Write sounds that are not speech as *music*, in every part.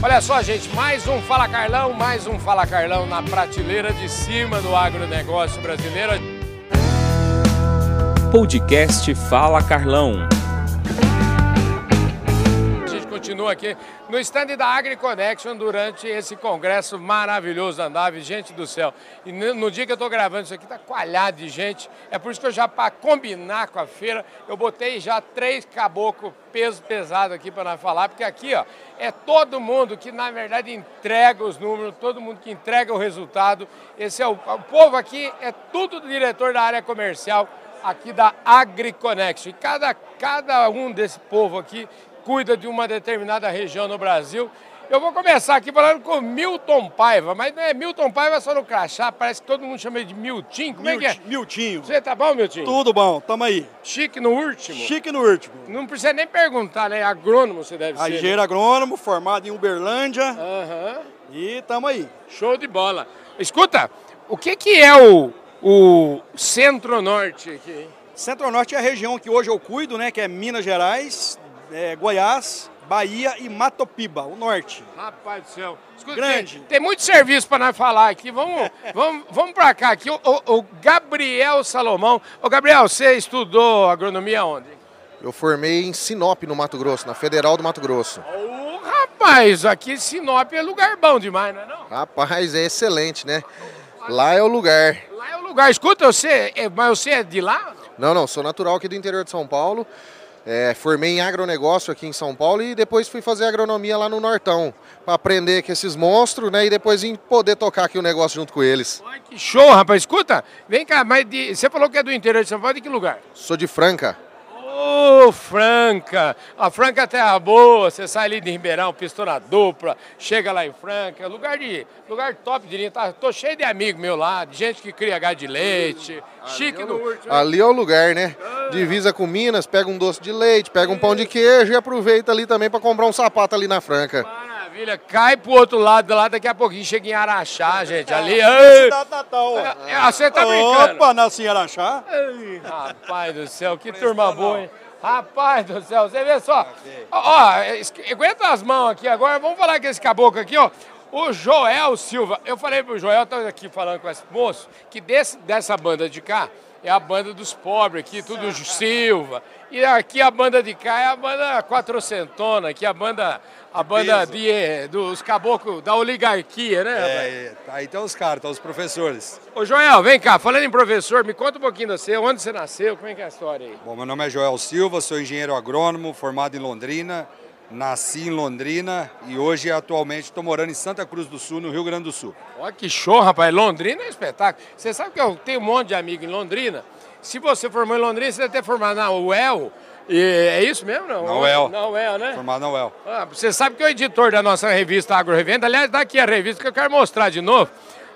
Olha só, gente, mais um Fala Carlão, mais um Fala Carlão na prateleira de cima do agronegócio brasileiro. Podcast Fala Carlão. A gente continua aqui no stand da AgriConnection durante esse congresso maravilhoso da Nave, gente do céu. E no dia que eu estou gravando isso aqui, está coalhado de gente. É por isso que eu já, para combinar com a feira, eu botei já três caboclos peso pesado aqui para nós falar, porque aqui ó, é todo mundo que na verdade entrega os números, todo mundo que entrega o resultado. Esse é o, o povo aqui, é tudo do diretor da área comercial aqui da AgriConnection. E cada, cada um desse povo aqui cuida de uma determinada região no Brasil. Eu vou começar aqui falando com Milton Paiva, mas não é Milton Paiva só no crachá, parece que todo mundo chama ele de Miltinho. Como Milt, é que é? Miltinho. Você tá bom, Miltinho? Tudo bom, tamo aí. Chique no último? Chique no último. Não precisa nem perguntar, né? Agrônomo você deve ser. Engenheiro agrônomo, formado em Uberlândia. Aham. E tamo aí. Show de bola. Escuta, o que que é o, o Centro-Norte aqui? hein? Centro-Norte é a região que hoje eu cuido, né? Que é Minas Gerais, é, Goiás, Bahia e Matopiba, o norte. Rapaz do céu. Escuta, Grande. Tem, tem muito serviço para nós falar aqui. Vamos, *laughs* vamos, vamos para cá. Aqui, o, o- o Gabriel Salomão. Ô, Gabriel, você estudou agronomia onde? Eu formei em Sinop, no Mato Grosso, na Federal do Mato Grosso. Ô, rapaz, aqui Sinop é lugar bom demais, não é não? Rapaz, é excelente, né? Lá é o lugar. Lá é o lugar. Escuta, você, é- mas você é de lá? Não, não, sou natural aqui do interior de São Paulo. É, formei em agronegócio aqui em São Paulo e depois fui fazer agronomia lá no Nortão. Para aprender com esses monstros, né? E depois em poder tocar aqui o negócio junto com eles. Ai, que show, rapaz. Escuta, vem cá, mas de- você falou que é do interior de São Paulo, de que lugar? Sou de Franca. Ô, Franca! A Franca é terra boa, você sai ali de Ribeirão, pistou dupla, chega lá em Franca, lugar de lugar top de linha. Tá, tô cheio de amigo meu lá, de gente que cria gado de leite, chique no último. Ali é o lugar, né? Divisa com Minas, pega um doce de leite, pega um pão de queijo e aproveita ali também para comprar um sapato ali na Franca. Maravilha, cai pro outro lado lá, daqui a pouquinho chega em Araxá, *laughs* gente, ali. Cidade Natal. É, é, você tá brincando? Opa, nasci em Araxá. Ei, rapaz do céu, que turma boa, hein? Rapaz do céu, você vê só. Ó, ó, aguenta as mãos aqui agora, vamos falar com esse caboclo aqui, ó. O Joel Silva, eu falei pro Joel, tava aqui falando com esse moço, que desse, dessa banda de cá é a banda dos pobres aqui, tudo Silva. E aqui a banda de cá é a banda quatrocentona, aqui a banda, a banda de, eh, dos caboclos da oligarquia, né? É, aí estão os caras, estão os professores. Ô Joel, vem cá, falando em professor, me conta um pouquinho de você, onde você nasceu, como é que é a história aí? Bom, meu nome é Joel Silva, sou engenheiro agrônomo, formado em Londrina, nasci em Londrina e hoje, atualmente, estou morando em Santa Cruz do Sul, no Rio Grande do Sul. Olha que show, rapaz. Londrina é um espetáculo. Você sabe que eu tenho um monte de amigo em Londrina. Se você formou em Londrina, você deve ter formado na UEL. E é isso mesmo, não? Na UEL. Na UEL, né? Formado na UEL. Ah, você sabe que o editor da nossa revista Agro Revenda, aliás, daqui a revista que eu quero mostrar de novo,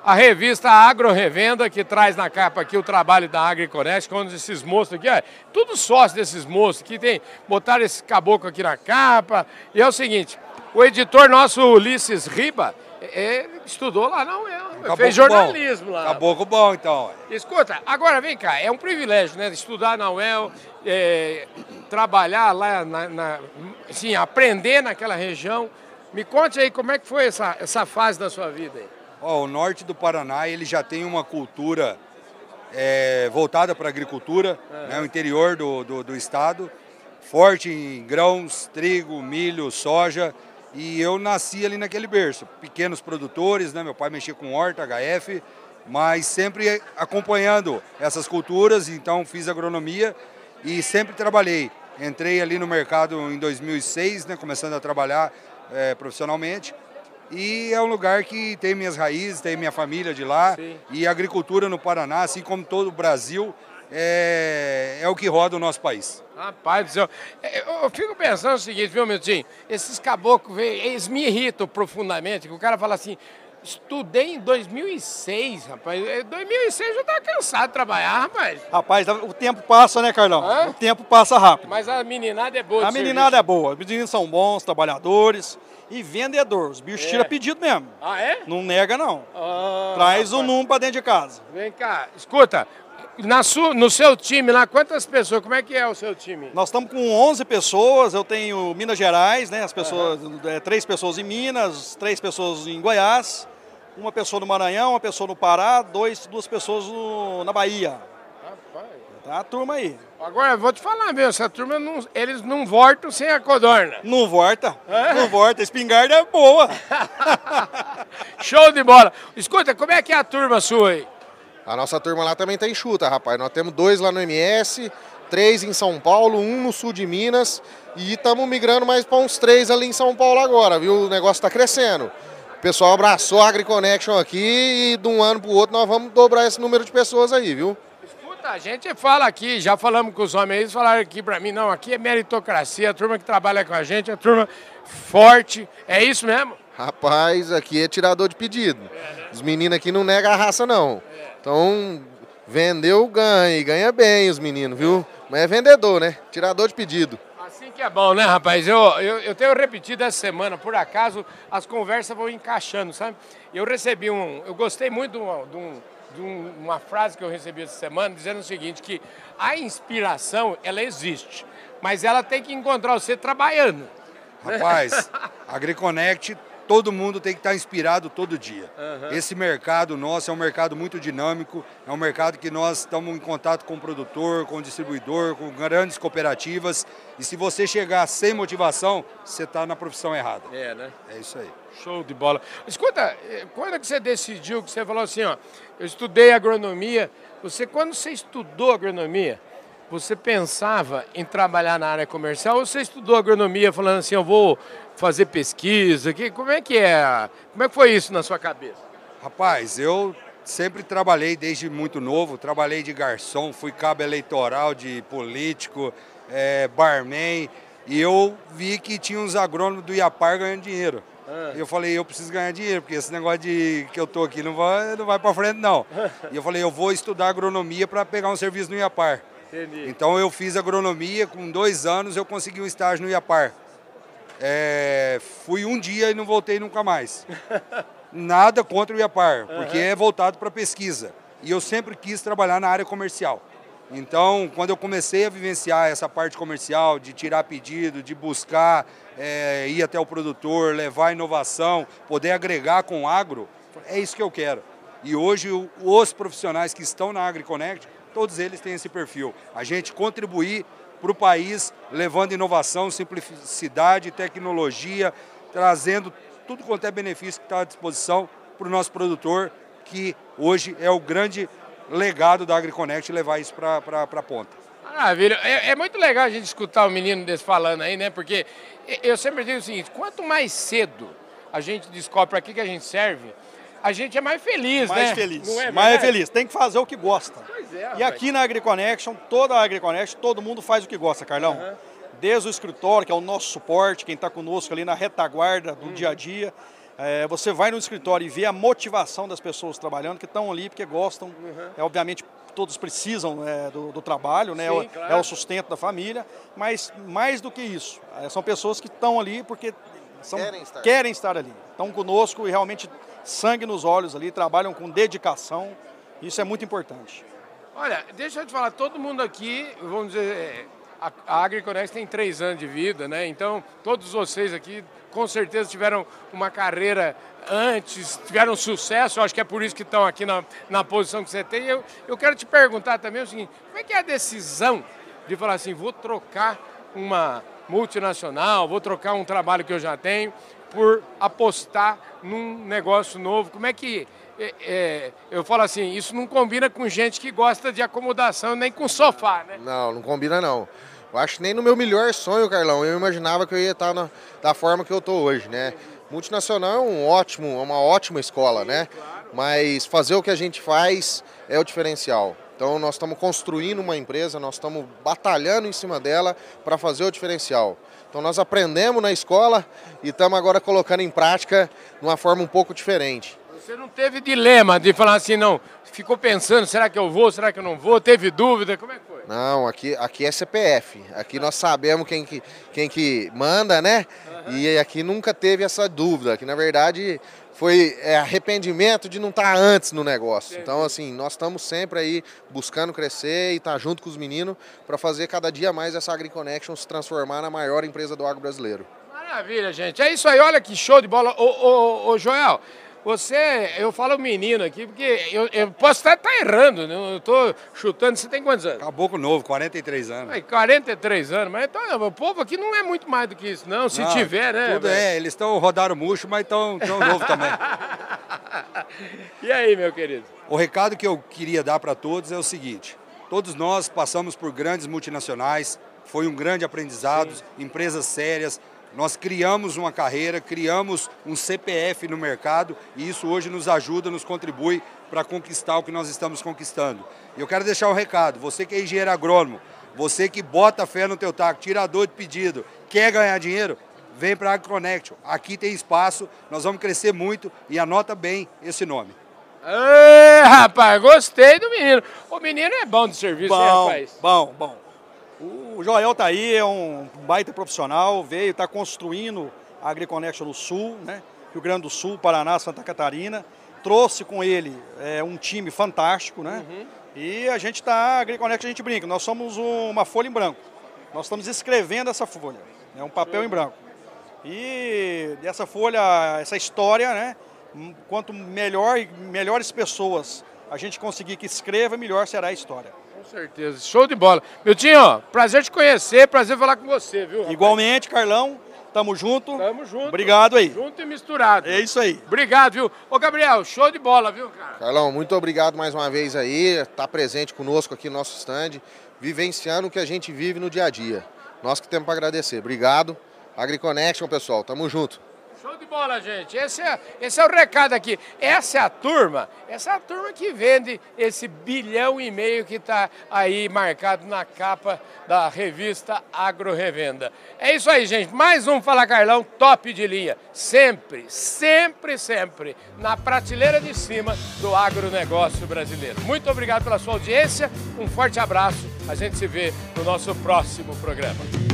a revista Agro Revenda, que traz na capa aqui o trabalho da AgriConnect, quando esses moços aqui, ó, tudo sócio desses moços que tem, botaram esse caboclo aqui na capa. E é o seguinte, o editor nosso, Ulisses Riba, é, estudou lá na UEL, Caboclo fez bom. jornalismo lá. Caboclo bom, então. Escuta, agora vem cá, é um privilégio, né? Estudar na UEL, é, trabalhar lá, na, na- assim, aprender naquela região. Me conte aí como é que foi essa, essa fase da sua vida aí. Ó, o norte do Paraná ele já tem uma cultura é, voltada para a agricultura, né, o interior do, do, do estado, forte em grãos, trigo, milho, soja. E eu nasci ali naquele berço. Pequenos produtores, né, meu pai mexia com horta, HF, mas sempre acompanhando essas culturas, então fiz agronomia e sempre trabalhei. Entrei ali no mercado em 2006, né, começando a trabalhar eh, profissionalmente. E é um lugar que tem minhas raízes, tem minha família de lá. Sim. E a agricultura no Paraná, assim como todo o Brasil, é, é o que roda o nosso país. Rapaz do céu. É, Eu, fico pensando o seguinte, viu, Miltinho? Esses caboclos, eles me irritam profundamente, que o cara fala assim, estudei em 2006, rapaz. Em 2006 eu já estava cansado de trabalhar, rapaz. Rapaz, o tempo passa, né, Carlão? Hã? O tempo passa rápido. Mas a meninada é boa A meninada é serviço. boa. Os meninos são bons, trabalhadores e vendedores. Os bichos É. tiram pedido mesmo. Ah, é? Não nega, não. Ah, Traz o número pra dentro de casa. Vem cá, escuta, na su, no seu time lá, quantas pessoas? Como é que é o seu time? Nós estamos com 11 pessoas, eu tenho Minas Gerais, né? As pessoas, é, três pessoas em Minas, três pessoas em Goiás, uma pessoa no Maranhão, uma pessoa no Pará, dois, duas pessoas no- na Bahia. Rapaz. Tá a turma aí. Agora, vou te falar mesmo, essa turma, não, eles não voltam sem a codorna. Não volta, não volta. Espingarda é boa. *laughs* Show de bola. Escuta, como é que é a turma sua aí? A nossa turma lá também tá enxuta, rapaz. Nós temos dois lá no MS, três em São Paulo, um no sul de Minas e estamos migrando mais para uns três ali em São Paulo agora, viu? O negócio está crescendo. Pessoal abraçou a AgriConnection aqui e de um ano para o outro nós vamos dobrar esse número de pessoas aí, viu? Escuta, a gente fala aqui, já falamos com os homens, eles falaram aqui pra mim, não, aqui é meritocracia, a turma que trabalha com a gente, a turma forte, é isso mesmo? Rapaz, aqui é tirador de pedido. Os meninos aqui não negam a raça, não. Então, vendeu, ganha. E ganha bem os meninos, viu? Mas é vendedor, né? Tirador de pedido. Que é bom, né, rapaz? Eu, eu, eu tenho repetido essa semana, por acaso, as conversas vão encaixando, sabe? Eu recebi um. Eu gostei muito de, uma, de um- de um- uma frase que eu recebi essa semana, dizendo o seguinte: que a inspiração, ela existe, mas ela tem que encontrar você trabalhando. Rapaz, AgriConnect, todo mundo tem que estar inspirado todo dia. Esse mercado nosso é um mercado muito dinâmico, é um mercado que nós estamos em contato com o produtor, com o distribuidor, com grandes cooperativas. E se você chegar sem motivação, você está na profissão errada. É, né? É isso aí. Show de bola. Escuta, eh, quando é que você decidiu que você falou assim, ó, eu estudei agronomia, você quando você estudou agronomia, você pensava em trabalhar na área comercial ou você estudou agronomia falando assim, eu vou fazer pesquisa, que, como é que é? Como é que foi isso na sua cabeça? Rapaz, eu sempre trabalhei desde muito novo, trabalhei de garçom, fui cabo eleitoral de político, eh, barman, e eu vi que tinha uns agrônomos do Iapar ganhando dinheiro. E eu falei, eu preciso ganhar dinheiro, porque esse negócio de que eu tô aqui não vai, não vai para frente não. *laughs* e eu falei, eu vou estudar agronomia para pegar um serviço no Iapar. Entendi. Então eu fiz agronomia, com dois anos eu consegui um estágio no Iapar. É, fui um dia e não voltei nunca mais. Nada contra o Iapar, porque é voltado para pesquisa. E eu sempre quis trabalhar na área comercial. Então, quando eu comecei a vivenciar essa parte comercial, de tirar pedido, de buscar é, ir até o produtor, levar inovação, poder agregar com o agro, é isso que eu quero. E hoje os profissionais que estão na AgriConnect, todos eles têm esse perfil. A gente contribuir para o país, levando inovação, simplicidade, tecnologia, trazendo tudo quanto é benefício que está à disposição para o nosso produtor, que hoje é o grande legado da AgriConnect levar isso para a ponta. Maravilha. É, é muito legal a gente escutar o menino desse falando aí, né? Porque eu sempre digo o seguinte, quanto mais cedo a gente descobre para que, que a gente serve, a gente é mais feliz, Mais né? feliz. Não é mais verdade? feliz. Tem que fazer o que gosta. Pois é, E aqui na AgriConnection, toda a AgriConnection, todo mundo faz o que gosta, Carlão. Desde o escritório, que é o nosso suporte, quem está conosco ali na retaguarda do dia a dia. É, você vai no escritório e vê a motivação das pessoas trabalhando, que estão ali porque gostam. É, obviamente, todos precisam é, do, do trabalho, né? Sim, É o- claro. É o sustento da família. Mas mais do que isso, é, são pessoas que estão ali porque são, Querem estar. querem estar ali. Estão conosco e realmente sangue nos olhos ali, trabalham com dedicação. Isso é muito importante. Olha, deixa eu te falar, todo mundo aqui, vamos dizer, é, a, a AgriConnect tem três anos de vida, né? Então, todos vocês aqui, com certeza, tiveram uma carreira antes, tiveram sucesso, eu acho que é por isso que estão aqui na, na posição que você tem. Eu, eu quero te perguntar também o seguinte, como é que é a decisão de falar assim, vou trocar uma multinacional, vou trocar um trabalho que eu já tenho por apostar num negócio novo? Como é que é, é, eu falo assim, isso não combina com gente que gosta de acomodação, nem com sofá, né? Não, não combina não. Eu acho que nem no meu melhor sonho, Carlão, eu imaginava que eu ia estar na- da forma que eu estou hoje, né? Multinacional é um ótimo, é uma ótima escola, né? Mas fazer o que a gente faz é o diferencial. Então nós estamos construindo uma empresa, nós estamos batalhando em cima dela para fazer o diferencial. Então nós aprendemos na escola e estamos agora colocando em prática de uma forma um pouco diferente. Você não teve dilema de falar assim, não, ficou pensando, será que eu vou, será que eu não vou? Teve dúvida, como é que foi? Não, aqui, aqui é CPF. Aqui nós sabemos quem que, quem que manda, né? E aqui nunca teve essa dúvida, que na verdade foi é, arrependimento de não estar antes no negócio. Então, assim, nós estamos sempre aí buscando crescer e estar junto com os meninos para fazer cada dia mais essa AgriConnection se transformar na maior empresa do agro brasileiro. Maravilha, gente. É isso aí, olha que show de bola. Ô, ô, ô Joel, você, eu falo menino aqui, porque eu, eu posso até estar tá errando, né? eu estou chutando. Você tem quantos anos? Caboclo novo, 43 anos. Aí, 43 anos, mas então, o povo aqui não é muito mais do que isso, não, se não, tiver, né? Tudo é, eles estão rodaram murcho, mas estão tão novo também. *laughs* e aí, meu querido? O recado que eu queria dar para todos é o seguinte: todos nós passamos por grandes multinacionais, foi um grande aprendizado, Sim. empresas sérias, nós criamos uma carreira, criamos um CPF no mercado e isso hoje nos ajuda, nos contribui para conquistar o que nós estamos conquistando. E eu quero deixar um recado, você que é engenheiro agrônomo, você que bota fé no teu taco, tirador de pedido, quer ganhar dinheiro, vem para a AgriConnect. Aqui tem espaço, nós vamos crescer muito e anota bem esse nome. Ei, rapaz, gostei do menino. O menino é bom de serviço, bom, hein, rapaz? Bom, bom. O Joel tá aí, é um baita profissional, veio, está construindo a AgriConnection no Sul, né? Rio Grande do Sul, Paraná, Santa Catarina. Trouxe com ele é, um time fantástico, né? Uhum. E a gente está, a AgriConnect a gente brinca, nós somos uma folha em branco. Nós estamos escrevendo essa folha, é um papel uhum. em branco. E essa folha, essa história, né? Quanto melhor melhores pessoas a gente conseguir que escreva, melhor será a história. Com certeza. Show de bola. Miltinho, prazer te conhecer, prazer falar com você, viu? Rapaz? Igualmente, Carlão. Tamo junto. Tamo junto. Obrigado aí. Junto e misturado. É isso aí. Obrigado, viu? Ô, Gabriel, show de bola, viu, cara? Carlão, muito obrigado mais uma vez aí, tá presente conosco aqui no nosso stand, vivenciando o que a gente vive no dia a dia. Nós que temos para agradecer. Obrigado. AgriConnection, pessoal. Tamo junto. Show de bola, gente. Esse é, esse é o recado aqui. Essa é a turma, essa é a turma que vende esse bilhão e meio que está aí marcado na capa da revista Agro Revenda. É isso aí, gente. Mais um Fala Carlão top de linha. Sempre, sempre, sempre na prateleira de cima do agronegócio brasileiro. Muito obrigado pela sua audiência. Um forte abraço. A gente se vê no nosso próximo programa.